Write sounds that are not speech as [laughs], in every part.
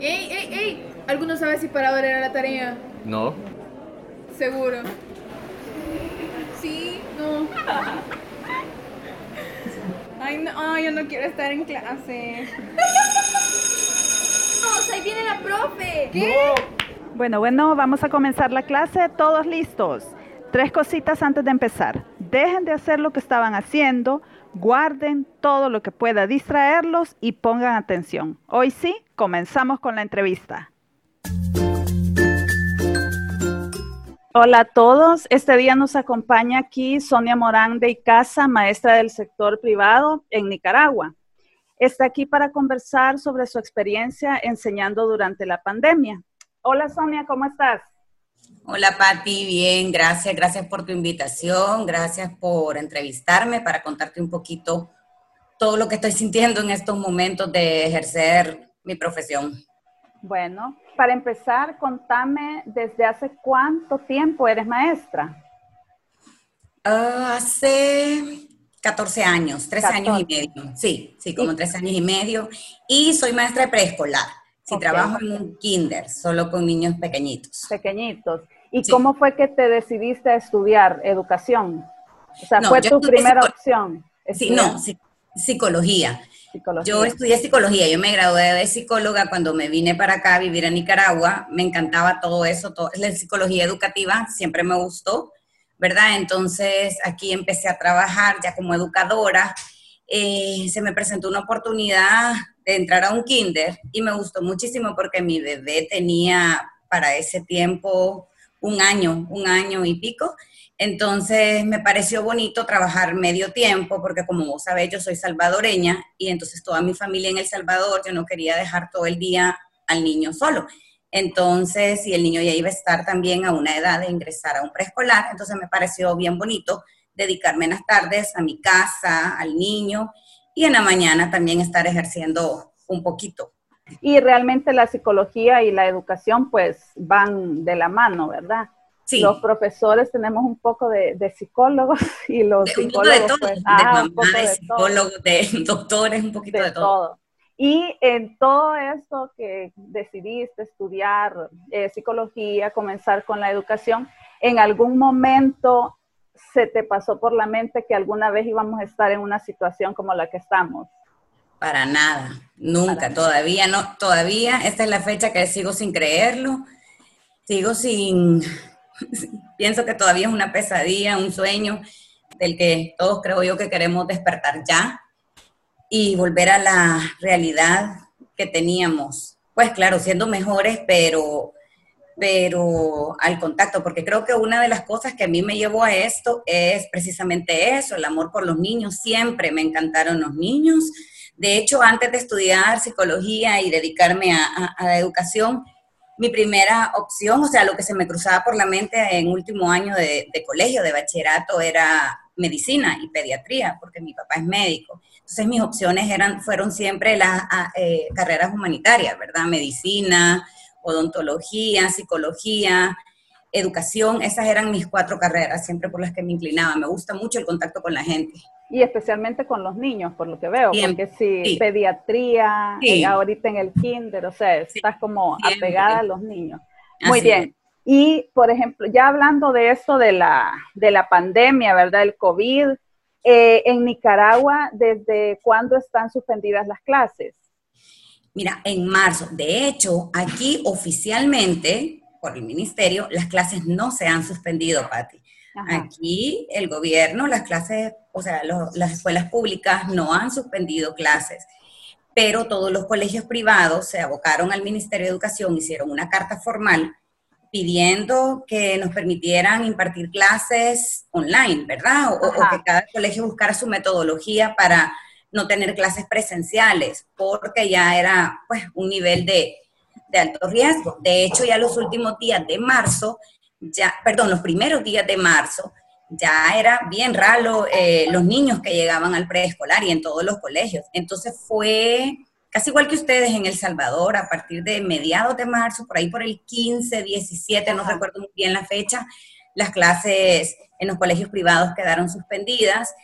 ¡Ey, ey, ey! ¿Alguno sabe si para ahora era la tarea? No. Seguro. Sí, no. Ay, no, ay, yo no quiero estar en clase. ¡Vamos, ahí viene la profe! ¿Qué? Bueno, bueno, vamos a comenzar la clase. Todos listos. Tres cositas antes de empezar. Dejen de hacer lo que estaban haciendo, guarden todo lo que pueda distraerlos y pongan atención. Hoy sí, comenzamos con la entrevista. Hola a todos. Este día nos acompaña aquí Sonia Morán de Icaza, maestra del sector privado en Nicaragua. Está aquí para conversar sobre su experiencia enseñando durante la pandemia. Hola Sonia, ¿cómo estás? Hola Patti, bien, gracias, gracias por tu invitación, gracias por entrevistarme para contarte un poquito todo lo que estoy sintiendo en estos momentos de ejercer mi profesión. Bueno, para empezar, contame desde hace cuánto tiempo eres maestra. Ah, hace 14 años, 13 años y medio. Sí, sí, como 13 años y medio. Y soy maestra de preescolar. Sí, trabajo en un kinder, solo con niños pequeñitos. Pequeñitos. ¿Y cómo fue que te decidiste a estudiar educación? O sea, ¿fue tu primera opción? Sí, no, psicología. Yo estudié psicología, yo me gradué de psicóloga cuando me vine para acá a vivir a Nicaragua, me encantaba todo eso, todo, la psicología educativa siempre me gustó, ¿verdad? Entonces aquí empecé a trabajar ya como educadora, eh, se me presentó una oportunidad de entrar a un kinder y me gustó muchísimo porque mi bebé tenía para ese tiempo un año, un año y pico. Entonces me pareció bonito trabajar medio tiempo porque como vos sabés yo soy salvadoreña y entonces toda mi familia en El Salvador, yo no quería dejar todo el día al niño solo. Entonces, si el niño ya iba a estar también a una edad de ingresar a un preescolar, entonces me pareció bien bonito dedicarme en las tardes a mi casa, al niño y en la mañana también estar ejerciendo un poquito. Y realmente la psicología y la educación pues van de la mano, ¿verdad? Sí. Los profesores tenemos un poco de, psicólogos [laughs] y los psicólogos... de todo, pues, ah, de mamá, de, psicólogos, de doctores, un poquito de, todo. Y en todo esto que decidiste estudiar eh, psicología, comenzar con la educación, ¿en algún momento se te pasó por la mente que alguna vez íbamos a estar en una situación como la que estamos? Para nada, nunca, todavía no, todavía, esta es la fecha que sigo sin creerlo, sigo sin, [laughs] pienso que todavía es una pesadilla, un sueño del que todos creo yo que queremos despertar ya y volver a la realidad que teníamos. Pues claro, siendo mejores, pero, pero al contacto, porque creo que una de las cosas que a mí me llevó a esto es precisamente eso, el amor por los niños. Siempre me encantaron los niños de hecho, antes de estudiar psicología y dedicarme a, la educación, mi primera opción, o sea, lo que se me cruzaba por la mente en último año de, colegio, de bachillerato, era medicina y pediatría, porque mi papá es médico. Entonces mis opciones eran, fueron siempre las eh, carreras humanitarias, ¿verdad? Medicina, odontología, psicología, educación, esas eran mis cuatro carreras, siempre por las que me inclinaba. Me gusta mucho el contacto con la gente. Y especialmente con los niños, por lo que veo, porque si pediatría, eh, ahorita en el kinder, o sea, estás como apegada a los niños. Muy bien. Y, por ejemplo, ya hablando de esto de la, de la pandemia, ¿verdad? El COVID, eh, en Nicaragua, ¿desde cuándo están suspendidas las clases? Mira, en marzo. De hecho, aquí oficialmente, por el ministerio, las clases no se han suspendido, Patti. Aquí el gobierno, las clases, o sea, las escuelas públicas no han suspendido clases, pero todos los colegios privados se abocaron al Ministerio de Educación, hicieron una carta formal pidiendo que nos permitieran impartir clases online, ¿verdad? O, que cada colegio buscara su metodología para no tener clases presenciales, porque ya era pues un nivel de, de alto riesgo. De hecho, ya los últimos días de marzo ya, perdón, los primeros días de marzo, ya era bien raro eh, los niños que llegaban al preescolar y en todos los colegios. Entonces fue casi igual que ustedes en El Salvador, a partir de mediados de marzo, por ahí por el 15, 17, no recuerdo muy bien la fecha, las clases en los colegios privados quedaron suspendidas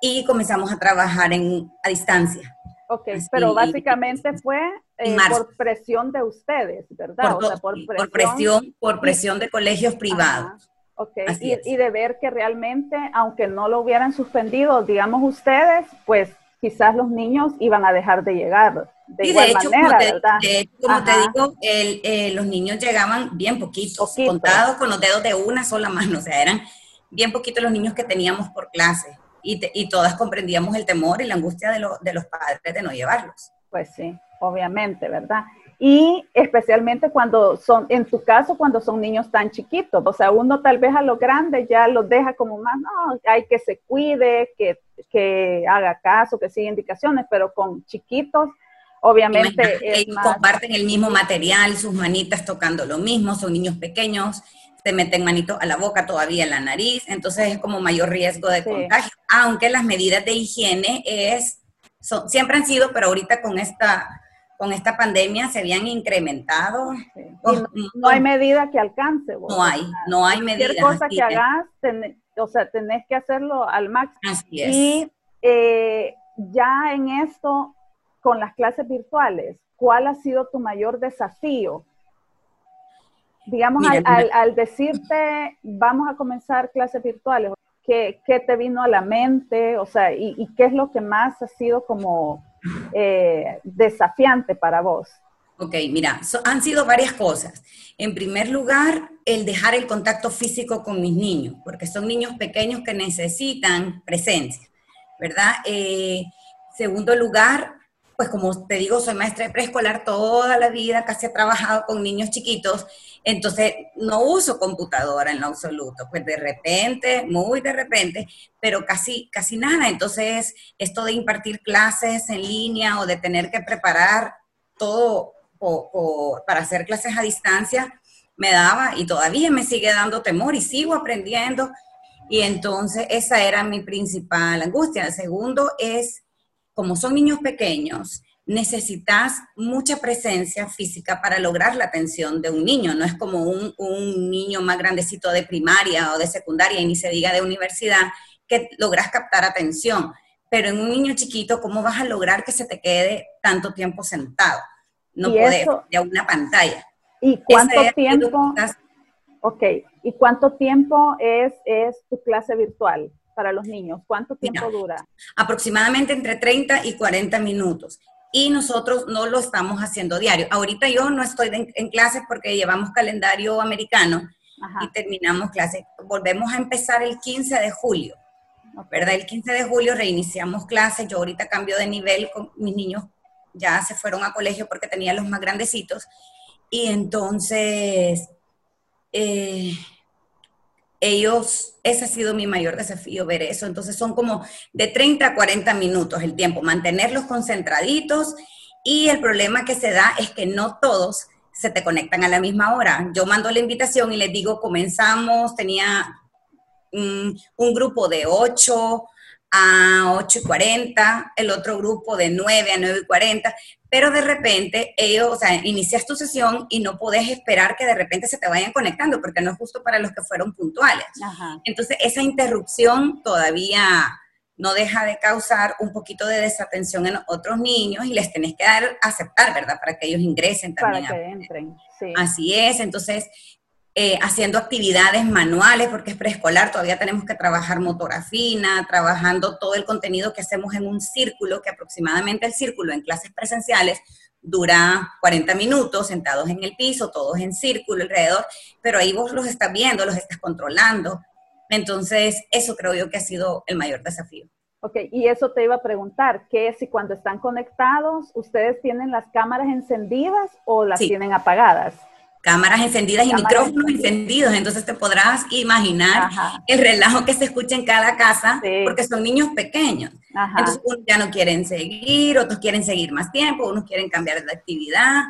y comenzamos a trabajar en, a distancia. Ok, pero básicamente fue eh, por presión de ustedes, ¿verdad? Por, presión, por presión, de colegios privados. Okay. Y, de ver que realmente, aunque no lo hubieran suspendido, digamos ustedes, pues quizás los niños iban a dejar de llegar de igual manera, ¿verdad? como te digo, eh, los niños llegaban bien poquitos, contados con los dedos de una sola mano, o sea, eran bien poquitos los niños que teníamos por clase y, y todas comprendíamos el temor y la angustia de, de los padres de no llevarlos. Pues sí, obviamente, ¿verdad? y especialmente cuando son, en tu caso, cuando son niños tan chiquitos, o sea, uno tal vez a los grandes ya los deja como más, no, hay que se cuide, que, que haga caso, que siga indicaciones, pero con chiquitos, obviamente es comparten el mismo material, sus manitas tocando lo mismo, son niños pequeños, se meten manitos a la boca, todavía en la nariz, entonces es como mayor riesgo de contagio, aunque las medidas de higiene es, son, siempre han sido, pero ahorita con esta con esta pandemia se habían incrementado. no, hay medida que alcance. No hay, no hay medida. Cualquier cosa que hagas, o sea, tenés que hacerlo al máximo. Así es. Y eh, ya en esto, con las clases virtuales, ¿cuál ha sido tu mayor desafío? Digamos, al, decirte, vamos a comenzar clases virtuales, ¿qué, ¿qué, te vino a la mente? O sea, y, y qué es lo que más ha sido como eh, desafiante para vos? Ok, mira, han sido varias cosas. En primer lugar, el dejar el contacto físico con mis niños, porque son niños pequeños que necesitan presencia, ¿verdad? Eh, segundo lugar, pues como te digo, soy maestra de preescolar toda la vida, casi he trabajado con niños chiquitos, entonces no uso computadora en lo absoluto, pues de repente, muy de repente, pero casi, casi nada. Entonces, esto de impartir clases en línea o de tener que preparar todo para hacer clases a distancia, me daba y todavía me sigue dando temor y sigo aprendiendo. Y entonces esa era mi principal angustia. El segundo es como son niños pequeños, necesitas mucha presencia física para lograr la atención de un niño. No es como un, niño más grandecito de primaria o de secundaria y ni se diga de universidad que logras captar atención. Pero en un niño chiquito, ¿cómo vas a lograr que se te quede tanto tiempo sentado? No puedes, de una pantalla. ¿Y cuánto tiempo? Ok, ¿y cuánto tiempo es, es tu clase virtual? Para los niños? ¿Cuánto tiempo dura? Aproximadamente entre 30 y 40 minutos. Y nosotros no lo estamos haciendo diario. Ahorita yo no estoy en, clases porque llevamos calendario americano y terminamos clases. Volvemos a empezar el 15 de julio. ¿Verdad? El 15 de julio reiniciamos clases. Yo ahorita cambio de nivel con mis niños. Ya se fueron a colegio porque tenía los más grandecitos. Y entonces, eh, ellos, ese ha sido mi mayor desafío, ver eso. Entonces son como de 30 a 40 minutos el tiempo, mantenerlos concentraditos y el problema que se da es que no todos se te conectan a la misma hora. Yo mando la invitación y les digo, comenzamos, tenía mm, un grupo de 8 a 8 y 40, el otro grupo de 9 a 9 y 40, pero de repente ellos, o sea, inicias tu sesión y no puedes esperar que de repente se te vayan conectando, porque no es justo para los que fueron puntuales. Entonces, esa interrupción todavía no deja de causar un poquito de desatención en otros niños y les tenés que dar aceptar, ¿verdad? Para que ellos ingresen también. Para que entren, sí. Así es, entonces eh, haciendo actividades manuales, porque es preescolar, todavía tenemos que trabajar motora fina, trabajando todo el contenido que hacemos en un círculo, que aproximadamente el círculo en clases presenciales dura 40 minutos sentados en el piso, todos en círculo alrededor, pero ahí vos los estás viendo, los estás controlando. Entonces, eso creo yo que ha sido el mayor desafío. Ok, y eso te iba a preguntar, que si cuando están conectados, ustedes tienen las cámaras encendidas o las tienen apagadas? Cámaras encendidas y micrófonos encendidos, entonces te podrás imaginar el relajo que se escucha en cada casa, porque son niños pequeños. Entonces unos ya no quieren seguir, otros quieren seguir más tiempo, unos quieren cambiar de actividad.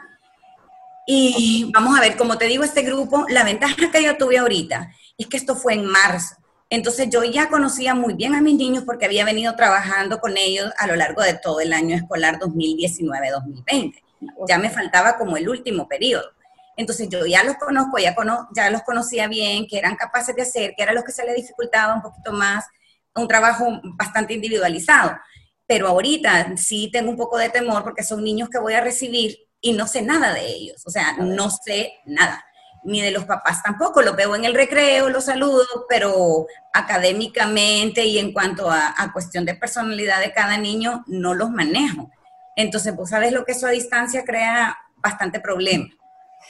Y vamos a ver, como te digo, este grupo, la ventaja que yo tuve ahorita es que esto fue en marzo. Entonces yo ya conocía muy bien a mis niños porque había venido trabajando con ellos a lo largo de todo el año escolar 2019-2020. Ya me faltaba como el último periodo. Entonces yo ya los conozco, ya, ya los conocía bien, que eran capaces de hacer, que era lo que se les dificultaba un poquito más, un trabajo bastante individualizado. Pero ahorita sí tengo un poco de temor porque son niños que voy a recibir y no sé nada de ellos, o sea, no sé nada, ni de los papás tampoco, los veo en el recreo, los saludo, pero académicamente y en cuanto a, cuestión de personalidad de cada niño, no los manejo. Entonces, vos sabes lo que eso a distancia crea bastante problema,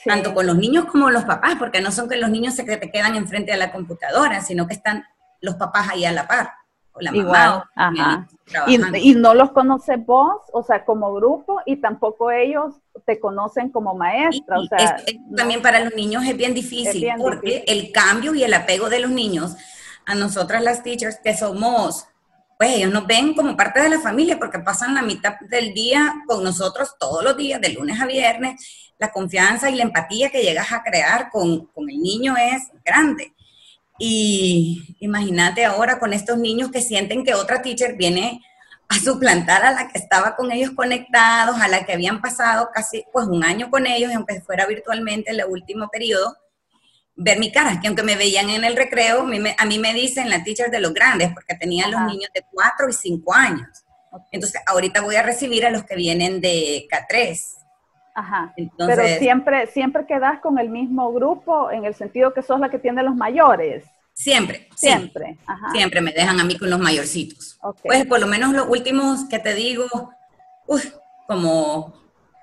tanto con los niños como los papás, porque no son que los niños se te quedan enfrente de la computadora, sino que están los papás ahí a la par. Igual, ajá. Y, no los conoces vos, o sea, como grupo, y tampoco ellos te conocen como maestra. o sea, también para los niños es bien difícil, porque el cambio y el apego de los niños a nosotras las teachers, que somos, pues ellos nos ven como parte de la familia, porque pasan la mitad del día con nosotros todos los días, de lunes a viernes. La confianza y la empatía que llegas a crear con, con el niño es grande. Y imagínate ahora con estos niños que sienten que otra teacher viene a suplantar a la que estaba con ellos conectados, a la que habían pasado casi pues un año con ellos, aunque fuera virtualmente en el último periodo, ver mi cara, que aunque me veían en el recreo, a mí me, dicen la teacher de los grandes, porque tenían los niños de 4 y 5 años. Entonces, ahorita voy a recibir a los que vienen de K3. Ajá. Pero siempre, siempre quedas con el mismo grupo en el sentido que sos la que tiene los mayores. Siempre, siempre. Siempre me dejan a mí con los mayorcitos. Pues por lo menos los últimos que te digo, como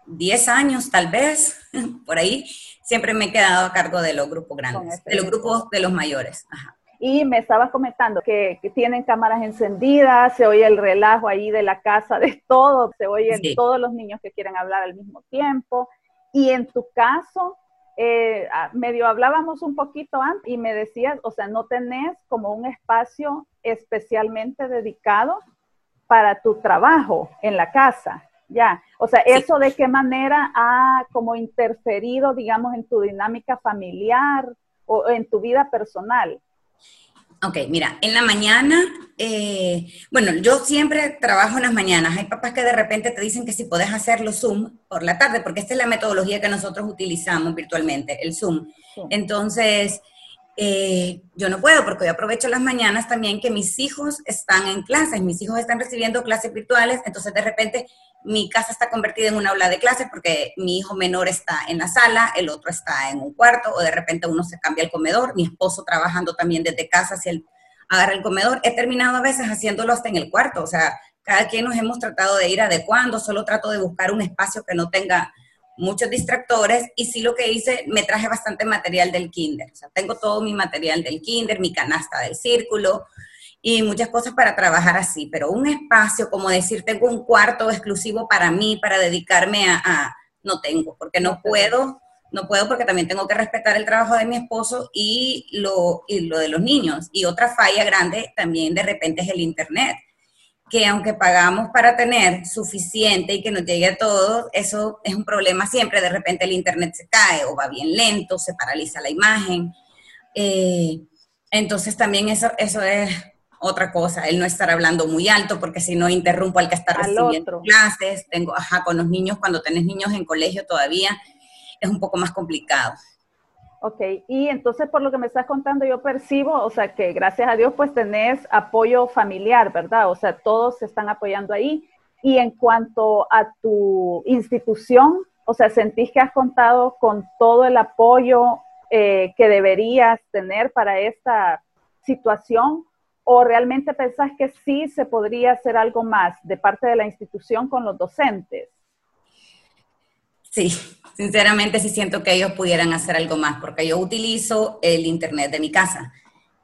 10 años tal vez, [laughs] por ahí, siempre me he quedado a cargo de los grupos grandes, este de los grupos de los mayores. Y me estabas comentando que, tienen cámaras encendidas, se oye el relajo ahí de la casa, de todo, se oyen todos los niños que quieren hablar al mismo tiempo. Y en tu caso, eh, medio hablábamos un poquito antes y me decías, o sea, no tenés como un espacio especialmente dedicado para tu trabajo en la casa, ya. O sea, ¿eso de qué manera ha como interferido, digamos, en tu dinámica familiar o en tu vida personal? Ok, mira, en la mañana, eh, bueno, yo siempre trabajo en las mañanas. Hay papás que de repente te dicen que si puedes hacerlo Zoom por la tarde, porque esta es la metodología que nosotros utilizamos virtualmente, el Zoom. Entonces, eh, yo no puedo porque yo aprovecho las mañanas también que mis hijos están en clases, mis hijos están recibiendo clases virtuales, entonces de repente mi casa está convertida en una aula de clases porque mi hijo menor está en la sala, el otro está en un cuarto, o de repente uno se cambia el comedor, mi esposo trabajando también desde casa, si él agarra el comedor. He terminado a veces haciéndolo hasta en el cuarto, o sea, cada quien nos hemos tratado de ir adecuando, solo trato de buscar un espacio que no tenga muchos distractores y sí lo que hice, me traje bastante material del kinder, o sea, tengo todo mi material del kinder, mi canasta del círculo, y muchas cosas para trabajar así, pero un espacio, como decir, tengo un cuarto exclusivo para mí, para dedicarme a, no tengo, porque no puedo, no puedo porque también tengo que respetar el trabajo de mi esposo y lo, y lo de los niños. Y otra falla grande también de repente es el Internet, que aunque pagamos para tener suficiente y que nos llegue a todos, eso es un problema siempre, de repente el Internet se cae o va bien lento, se paraliza la imagen. Eh, entonces también eso, eso es otra cosa, el no estar hablando muy alto, porque si no interrumpo al que está recibiendo clases, tengo, ajá, con los niños, cuando tenés niños en colegio todavía, es un poco más complicado. Ok, y entonces por lo que me estás contando, yo percibo, o sea, que gracias a Dios pues tenés apoyo familiar, ¿verdad? O sea, todos se están apoyando ahí. Y en cuanto a tu institución, o sea, ¿sentís que has contado con todo el apoyo eh, que deberías tener para esta situación? ¿O realmente pensás que sí se podría hacer algo más de parte de la institución con los docentes? Sí, sinceramente sí siento que ellos pudieran hacer algo más, porque yo utilizo el Internet de mi casa,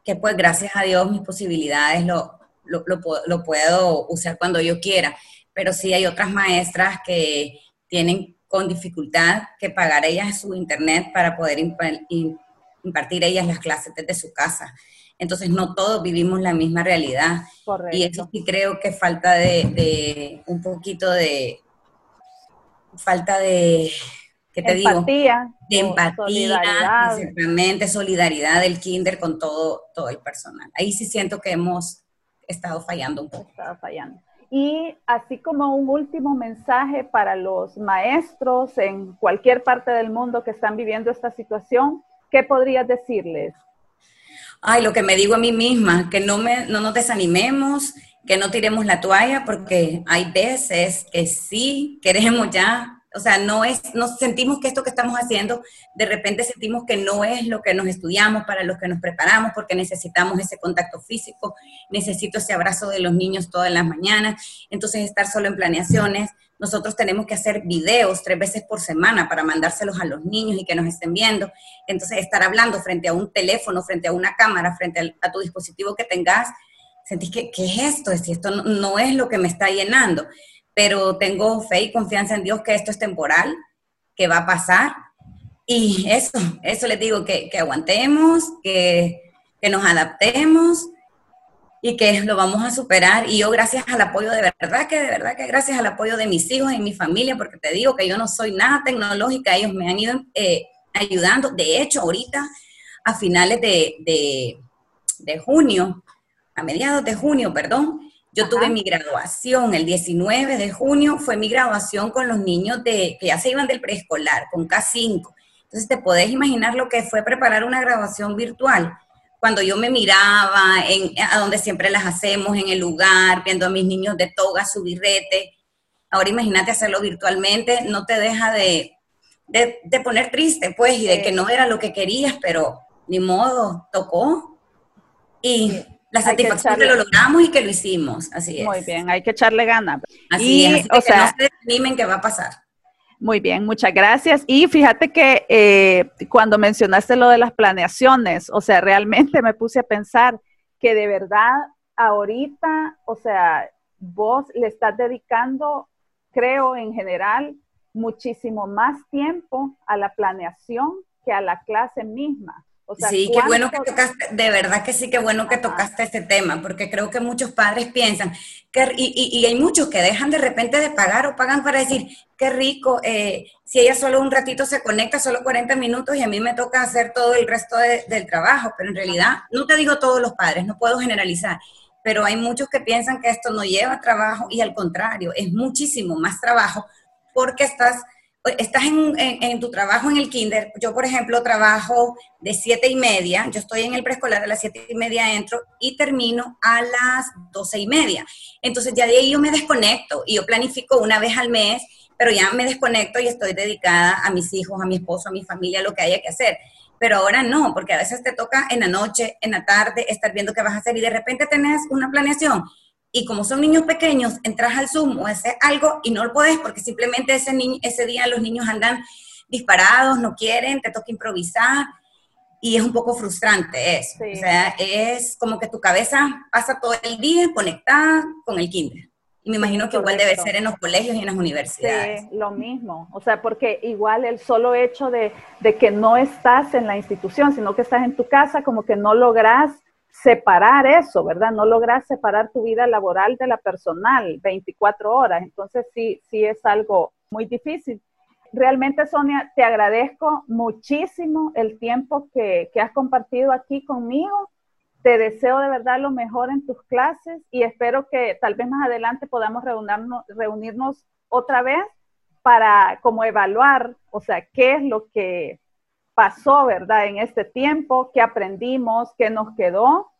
que pues gracias a Dios mis posibilidades lo, lo, lo, puedo usar cuando yo quiera, pero sí hay otras maestras que tienen con dificultad que pagar ellas su Internet para poder impartir ellas las clases desde su casa. Entonces no todos vivimos la misma realidad. Y eso sí creo que falta de, un poquito de, falta de, ¿qué te empatía, digo? De empatía, solidaridad. exactamente, solidaridad del kinder con todo, todo el personal. Ahí sí siento que hemos estado fallando un poco. Estado fallando. Y así como un último mensaje para los maestros en cualquier parte del mundo que están viviendo esta situación, ¿qué podrías decirles? Ay, lo que me digo a mí misma, que no, me, no nos desanimemos, que no tiremos la toalla, porque hay veces que sí queremos ya o sea, no es, nos sentimos que esto que estamos haciendo, de repente sentimos que no es lo que nos estudiamos, para lo que nos preparamos, porque necesitamos ese contacto físico, necesito ese abrazo de los niños todas las mañanas, entonces estar solo en planeaciones, nosotros tenemos que hacer videos tres veces por semana para mandárselos a los niños y que nos estén viendo, entonces estar hablando frente a un teléfono, frente a una cámara, frente a, tu dispositivo que tengas, sentís que, ¿qué es esto? Si esto no es lo que me está llenando pero tengo fe y confianza en Dios que esto es temporal, que va a pasar. Y eso, eso les digo, que, aguantemos, que, nos adaptemos y que lo vamos a superar. Y yo gracias al apoyo de verdad, que de verdad que gracias al apoyo de mis hijos y mi familia, porque te digo que yo no soy nada tecnológica, ellos me han ido eh, ayudando. De hecho, ahorita, a finales de, de junio, a mediados de junio, perdón, yo tuve mi graduación el 19 de junio, fue mi graduación con los niños de, que ya se iban del preescolar, con K5. Entonces te podés imaginar lo que fue preparar una graduación virtual. Cuando yo me miraba en, a donde siempre las hacemos, en el lugar, viendo a mis niños de toga, su birrete. Ahora imagínate hacerlo virtualmente, no te deja de, de, poner triste, pues, y de que no era lo que querías, pero ni modo, tocó. Y la satisfacción que, lo logramos y que lo hicimos, así es. Muy bien, hay que echarle ganas. Así es, o sea, no se desanimen que va a pasar. Muy bien, muchas gracias. Y fíjate que eh, cuando mencionaste lo de las planeaciones, o sea, realmente me puse a pensar que de verdad ahorita, o sea, vos le estás dedicando, creo en general, muchísimo más tiempo a la planeación que a la clase misma sí, qué bueno que tocaste, de verdad que sí, qué bueno que tocaste este tema, porque creo que muchos padres piensan, que, y, y, hay muchos que dejan de repente de pagar o pagan para decir, qué rico, eh, si ella solo un ratito se conecta, solo 40 minutos y a mí me toca hacer todo el resto del trabajo, pero en realidad, no te digo todos los padres, no puedo generalizar, pero hay muchos que piensan que esto no lleva trabajo y al contrario, es muchísimo más trabajo porque estás estás en, tu trabajo en el kinder, yo por ejemplo trabajo de siete y media, yo estoy en el preescolar a las siete y media entro y termino a las doce y media. Entonces ya de ahí yo me desconecto y yo planifico una vez al mes, pero ya me desconecto y estoy dedicada a mis hijos, a mi esposo, a mi familia, lo que haya que hacer. Pero ahora no, porque a veces te toca en la noche, en la tarde, estar viendo qué vas a hacer y de repente tenés una planeación y como son niños pequeños, entras al Zoom o haces algo y no lo puedes porque simplemente ese, ese día los niños andan disparados, no quieren, te toca improvisar y es un poco frustrante eso. O sea, es como que tu cabeza pasa todo el día conectada con el kinder. Y me imagino que igual debe ser en los colegios y en las universidades. Sí, lo mismo. O sea, porque igual el solo hecho de, de que no estás en la institución, sino que estás en tu casa, como que no logras separar eso, ¿verdad? No logras separar tu vida laboral de la personal 24 horas. Entonces sí, sí es algo muy difícil. Realmente, Sonia, te agradezco muchísimo el tiempo que, has compartido aquí conmigo. Te deseo de verdad lo mejor en tus clases y espero que tal vez más adelante podamos reunirnos, reunirnos otra vez para como evaluar, o sea, qué es lo que pasó, ¿verdad? En este tiempo, qué aprendimos, qué nos quedó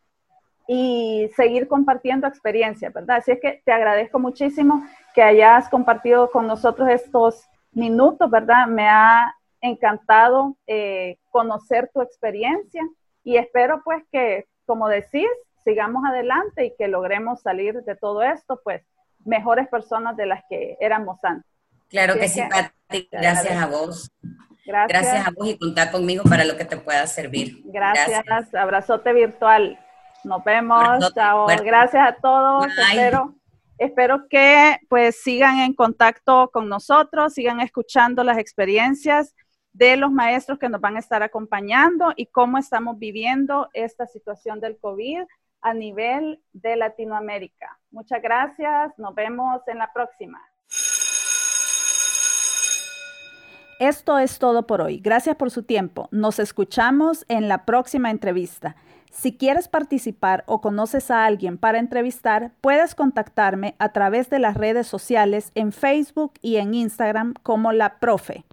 y seguir compartiendo experiencias, ¿verdad? Así es que te agradezco muchísimo que hayas compartido con nosotros estos minutos, ¿verdad? Me ha encantado eh, conocer tu experiencia y espero pues que, como decís, sigamos adelante y que logremos salir de todo esto, pues mejores personas de las que éramos antes. Claro que sí, Pati. Gracias a vos. Gracias. a vos y contar conmigo para lo que te pueda servir. Gracias. Abrazote virtual. Nos vemos. Chao. Gracias a todos. Espero, espero que pues sigan en contacto con nosotros, sigan escuchando las experiencias de los maestros que nos van a estar acompañando y cómo estamos viviendo esta situación del COVID a nivel de Latinoamérica. Muchas gracias. Nos vemos en la próxima. Esto es todo por hoy. Gracias por su tiempo. Nos escuchamos en la próxima entrevista. Si quieres participar o conoces a alguien para entrevistar, puedes contactarme a través de las redes sociales en Facebook y en Instagram como la profe.